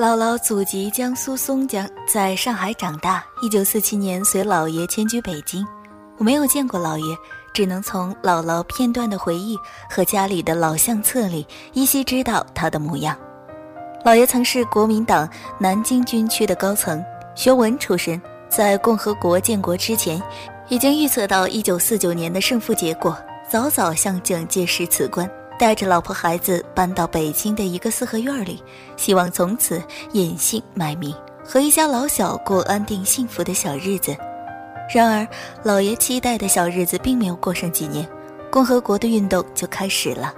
姥姥祖籍江苏松江，在上海长大。一九四七年随姥爷迁居北京。我没有见过姥爷，只能从姥姥片段的回忆和家里的老相册里依稀知道他的模样。姥爷曾是国民党南京军区的高层，学文出身，在共和国建国之前，已经预测到一九四九年的胜负结果，早早向蒋介石辞官，带着老婆孩子搬到北京的一个四合院里，希望从此隐姓埋名，和一家老小过安定幸福的小日子。然而，老爷期待的小日子并没有过上几年，共和国的运动就开始了。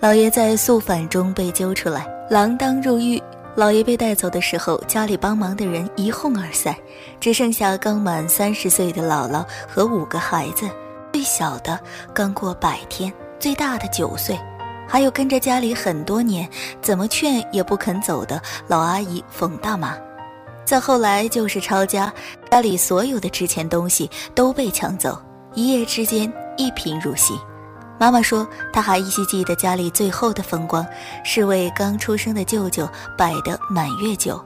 老爷在肃反中被揪出来，锒铛入狱。老爷被带走的时候，家里帮忙的人一哄而散，只剩下刚满三十岁的姥姥和五个孩子，最小的刚过百天，最大的九岁，还有跟着家里很多年，怎么劝也不肯走的老阿姨冯大妈。再后来就是抄家，家里所有的值钱东西都被抢走，一夜之间一贫如洗。妈妈说，她还依稀记得家里最后的风光，是为刚出生的舅舅摆的满月酒。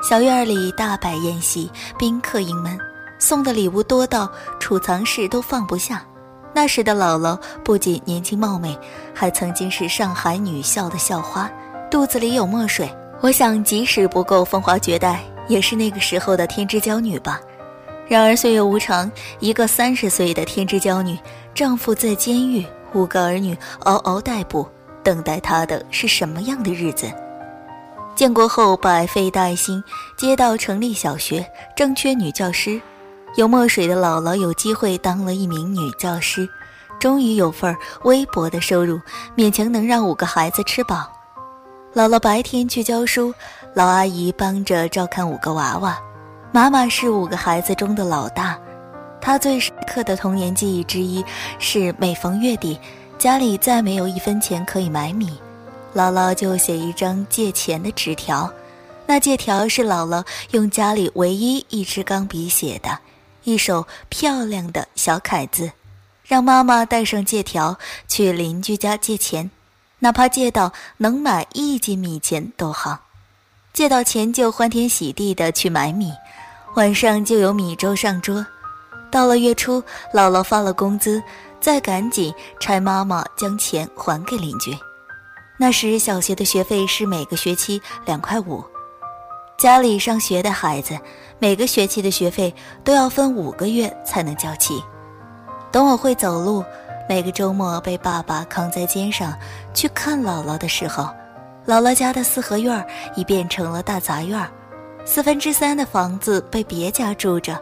小院里大摆宴席，宾客盈门，送的礼物多到储藏室都放不下。那时的姥姥不仅年轻貌美，还曾经是上海女校的校花，肚子里有墨水。我想，即使不够风华绝代，也是那个时候的天之娇女吧。然而岁月无常，一个三十岁的天之娇女，丈夫在监狱。五个儿女嗷嗷待哺，等待她的是什么样的日子？建国后百废待兴，街道成立小学，正缺女教师。有墨水的姥姥有机会当了一名女教师，终于有份微薄的收入，勉强能让五个孩子吃饱。姥姥白天去教书，老阿姨帮着照看五个娃娃。妈妈是五个孩子中的老大。她最深刻的童年记忆之一是，每逢月底，家里再没有一分钱可以买米，姥姥就写一张借钱的纸条。那借条是姥姥用家里唯一一支钢笔写的，一手漂亮的小楷子，让妈妈带上借条去邻居家借钱，哪怕借到能买一斤米钱都好。借到钱就欢天喜地的去买米，晚上就有米粥上桌。到了月初，姥姥发了工资，再赶紧差妈妈将钱还给邻居。那时小学的学费是每个学期两块五，家里上学的孩子每个学期的学费都要分五个月才能交齐。等我会走路，每个周末被爸爸扛在肩上去看姥姥的时候，姥姥家的四合院已变成了大杂院，四分之三的房子被别家住着。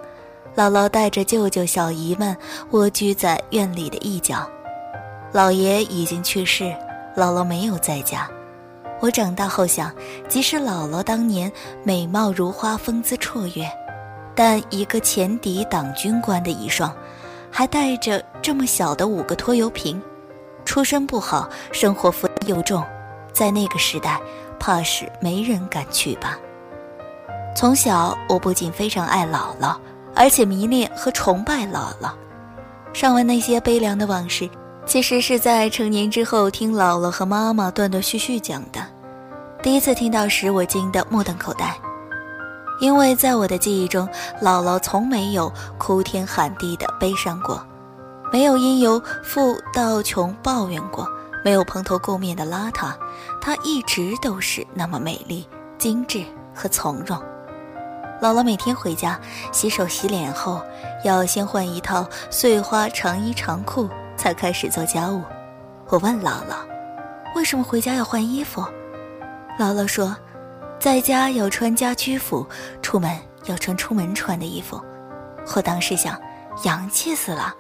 姥姥带着舅舅、小姨们蜗居在院里的一角，姥爷已经去世，姥姥没有在家。我长大后想，即使姥姥当年美貌如花、风姿绰约，但一个前敌党军官的遗孀，还带着这么小的五个拖油瓶，出身不好，生活负担又重，在那个时代，怕是没人敢娶吧。从小，我不仅非常爱姥姥。而且迷恋和崇拜姥姥。上文那些悲凉的往事，其实是在成年之后听姥姥和妈妈断断续续讲的。第一次听到时，我惊得目瞪口呆，因为在我的记忆中，姥姥从没有哭天喊地的悲伤过，没有因由富到穷抱怨过，没有蓬头垢面的邋遢，她一直都是那么美丽、精致和从容。姥姥每天回家洗手洗脸后，要先换一套碎花长衣长裤，才开始做家务。我问姥姥，为什么回家要换衣服？姥姥说，在家要穿家居服，出门要穿出门穿的衣服。我当时想，洋气死了，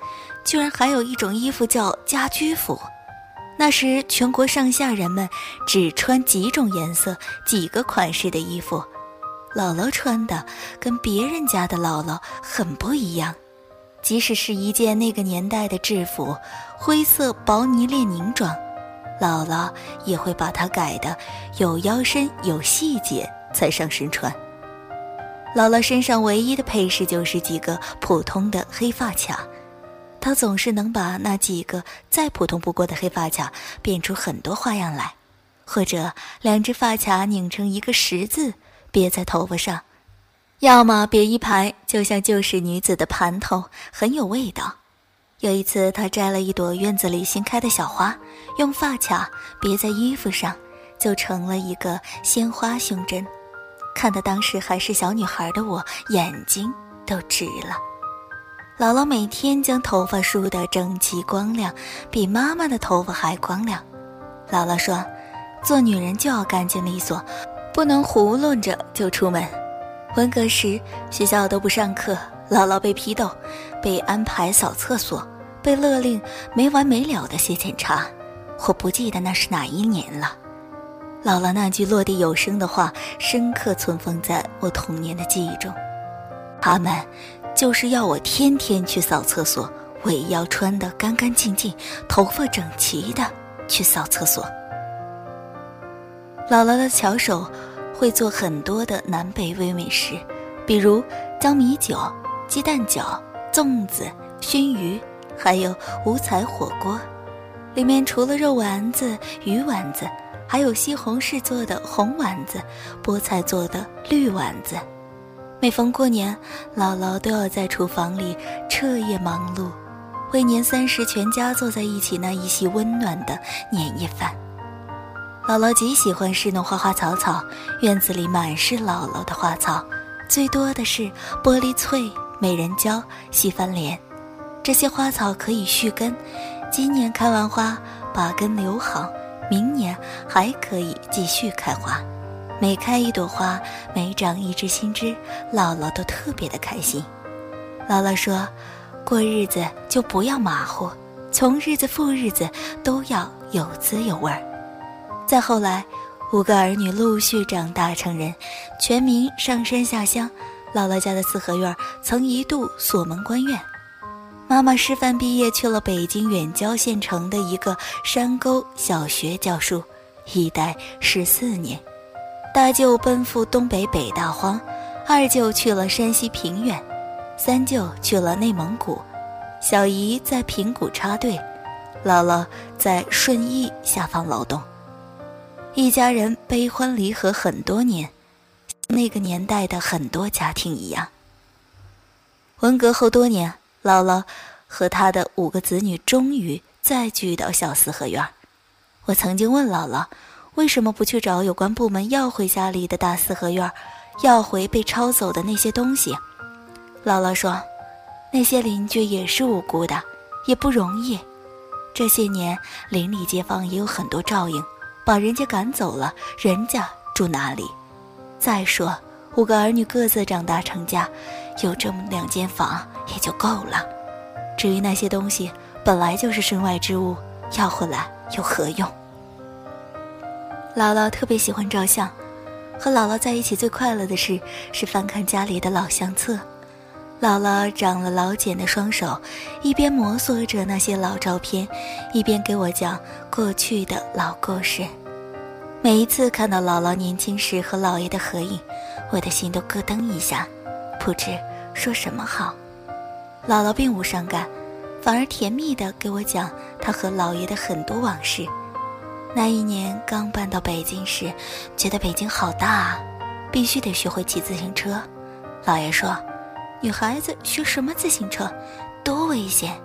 居然还有一种衣服叫家居服。那时全国上下人们只穿几种颜色、几个款式的衣服。姥姥穿的跟别人家的姥姥很不一样，即使是一件那个年代的制服，灰色薄呢列宁装，姥姥也会把它改的有腰身有细节才上身穿。姥姥身上唯一的配饰就是几个普通的黑发卡，她总是能把那几个再普通不过的黑发卡变出很多花样来。或者两只发卡拧成一个十字，别在头发上；要么别一排，就像旧时女子的盘头，很有味道。有一次，她摘了一朵院子里新开的小花，用发卡别在衣服上，就成了一个鲜花胸针。看得当时还是小女孩的我，眼睛都直了。姥姥每天将头发梳得整齐光亮，比妈妈的头发还光亮。姥姥说：“做女人就要干净利索，不能胡乱着就出门。”文革时学校都不上课，姥姥被批斗，被安排扫厕所，被勒令没完没了的写检查。我不记得那是哪一年了。姥姥那句落地有声的话，深刻存放在我童年的记忆中。他们。就是要我天天去扫厕所，我也要穿得干干净净，头发整齐的去扫厕所。姥姥的巧手会做很多的南北味美食，比如江米酒、鸡蛋饺、粽子、熏鱼，还有五彩火锅，里面除了肉丸子、鱼丸子，还有西红柿做的红丸子，菠菜做的绿丸子。每逢过年，姥姥都要在厨房里彻夜忙碌，为年三十全家坐在一起那一席温暖的年夜饭。姥姥极喜欢侍弄花花草草，院子里满是姥姥的花草，最多的是玻璃翠、美人蕉、西番莲。这些花草可以续根，今年开完花，把根留好，明年还可以继续开花。每开一朵花，每长一只新枝，姥姥都特别的开心。姥姥说：“过日子就不要马虎，穷日子富日子都要有滋有味儿。”再后来，五个儿女陆续长大成人，全民上山下乡。姥姥家的四合院曾一度锁门关院。妈妈师范毕业去了北京远郊县城的一个山沟小学教书，一待十四年。大舅奔赴东北北大荒，二舅去了山西平原，三舅去了内蒙古，小姨在平谷插队，姥姥在顺义下放劳动。一家人悲欢离合很多年，那个年代的很多家庭一样。文革后多年，姥姥和她的五个子女终于再聚到小四合院。我曾经问姥姥。为什么不去找有关部门要回家里的大四合院，要回被抄走的那些东西？姥姥说，那些邻居也是无辜的，也不容易。这些年邻里街坊也有很多照应，把人家赶走了，人家住哪里？再说五个儿女各自长大成家，有这么两间房也就够了。至于那些东西，本来就是身外之物，要回来有何用？姥姥特别喜欢照相，和姥姥在一起最快乐的事是翻看家里的老相册。姥姥长了老茧的双手，一边摩挲着那些老照片，一边给我讲过去的老故事。每一次看到姥姥年轻时和姥爷的合影，我的心都咯噔一下，不知说什么好。姥姥并无伤感，反而甜蜜地给我讲她和姥爷的很多往事。那一年刚搬到北京时，觉得北京好大，啊，必须得学会骑自行车。姥爷说：“女孩子学什么自行车，多危险。”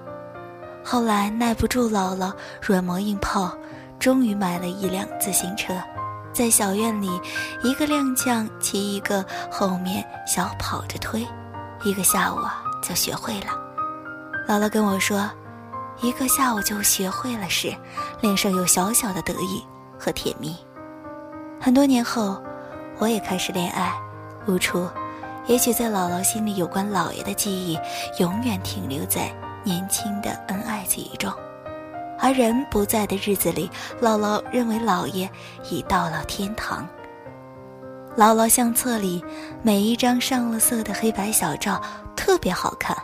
后来耐不住姥姥软磨硬泡，终于买了一辆自行车，在小院里一个踉跄骑一个，后面小跑着推，一个下午啊就学会了。姥姥跟我说。一个下午就学会了时，脸上有小小的得意和甜蜜。很多年后，我也开始恋爱，悟出，也许在姥姥心里有关姥爷的记忆，永远停留在年轻的恩爱记忆中。而人不在的日子里，姥姥认为姥爷已到了天堂。姥姥相册里每一张上了色的黑白小照特别好看。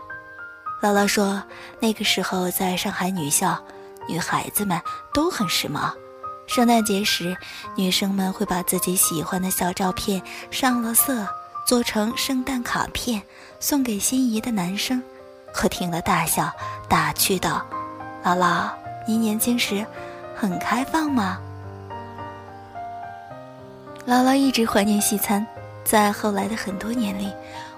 姥姥说，那个时候在上海女校，女孩子们都很时髦。圣诞节时，女生们会把自己喜欢的小照片上了色，做成圣诞卡片，送给心仪的男生。我听了大笑，打趣道：“姥姥，您年轻时很开放吗？”姥姥一直怀念西餐，在后来的很多年里，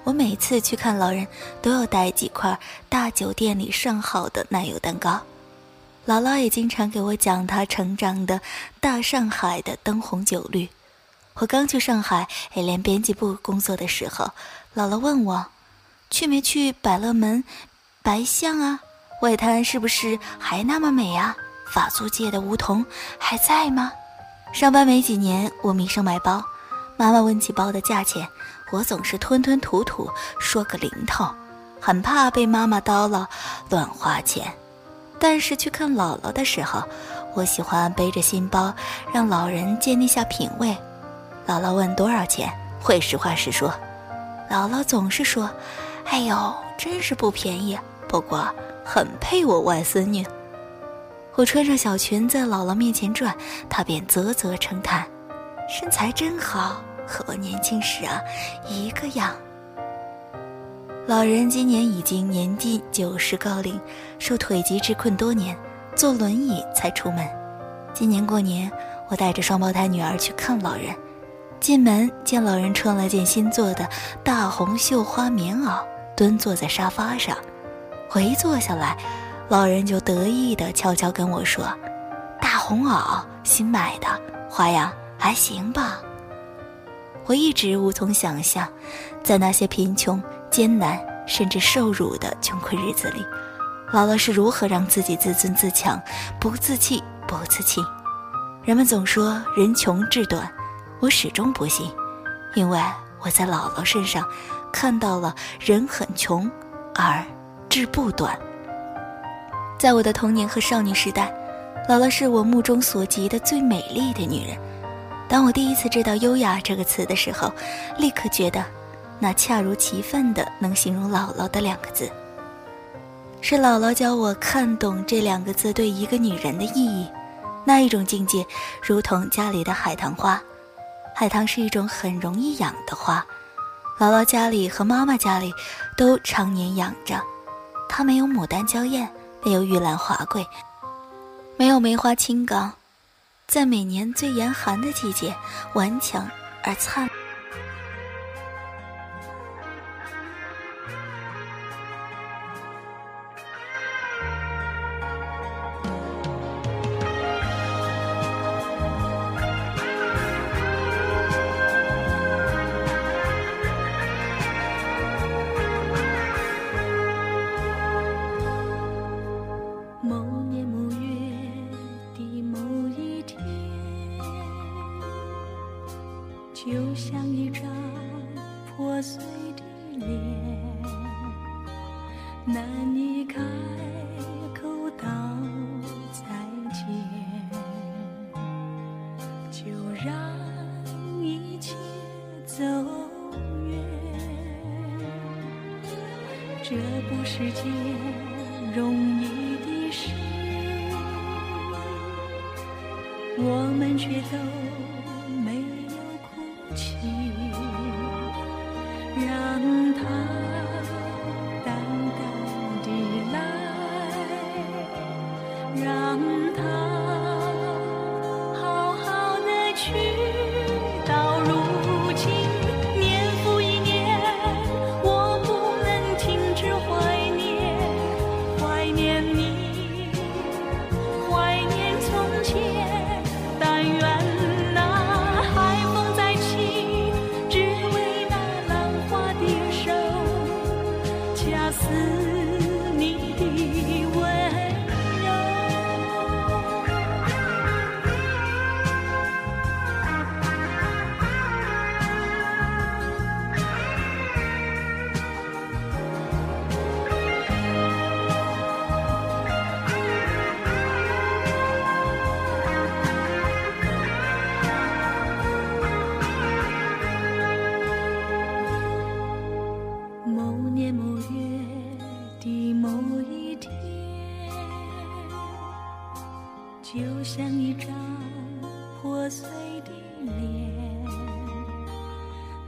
我每次去看老人，都要带几块大酒店里上好的奶油蛋糕。姥姥也经常给我讲她成长的大上海的灯红酒绿。我刚去上海 A 联编辑部工作的时候，姥姥问我，去没去百乐门、白象啊？外滩是不是还那么美啊？法租界的梧桐还在吗？上班没几年，我迷上买包。妈妈问起包的价钱，我总是吞吞吐吐说个零头，很怕被妈妈叨唠乱花钱。但是去看姥姥的时候，我喜欢背着新包，让老人鉴定下品味。姥姥问多少钱，会实话实说。姥姥总是说：“哎呦，真是不便宜，不过很配我外孙女。”我穿上小裙在姥姥面前转，她便啧啧称叹：“身材真好，和我年轻时啊一个样。”老人今年已经年近九十高龄，受腿疾之困多年，坐轮椅才出门。今年过年，我带着双胞胎女儿去看老人，进门见老人穿了件新做的大红绣花棉袄，蹲坐在沙发上。我一坐下来。老人就得意地悄悄跟我说：“大红袄，新买的，花样还行吧。”我一直无从想象，在那些贫穷、艰难甚至受辱的穷困日子里，姥姥是如何让自己自尊自强，不自弃、不自弃。人们总说人穷志短，我始终不信，因为我在姥姥身上看到了人很穷，而志不短。在我的童年和少女时代，姥姥是我目中所及的最美丽的女人。当我第一次知道“优雅”这个词的时候，立刻觉得，那恰如其分的能形容姥姥的两个字。是姥姥教我看懂这两个字对一个女人的意义。那一种境界，如同家里的海棠花。海棠是一种很容易养的花，姥姥家里和妈妈家里都常年养着。它没有牡丹娇艳。没有玉兰华贵，没有梅花清高，在每年最严寒的季节，顽强而灿。不是件容易的事，我们却都没有哭泣，让它淡淡的来，让它好好的去。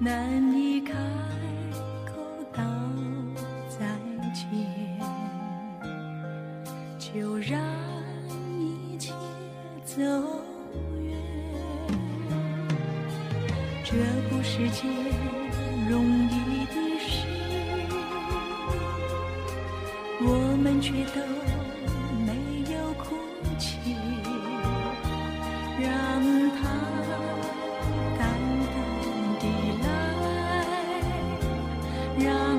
难以开口道再见。就让一切走远这不是件容易的事我们却都让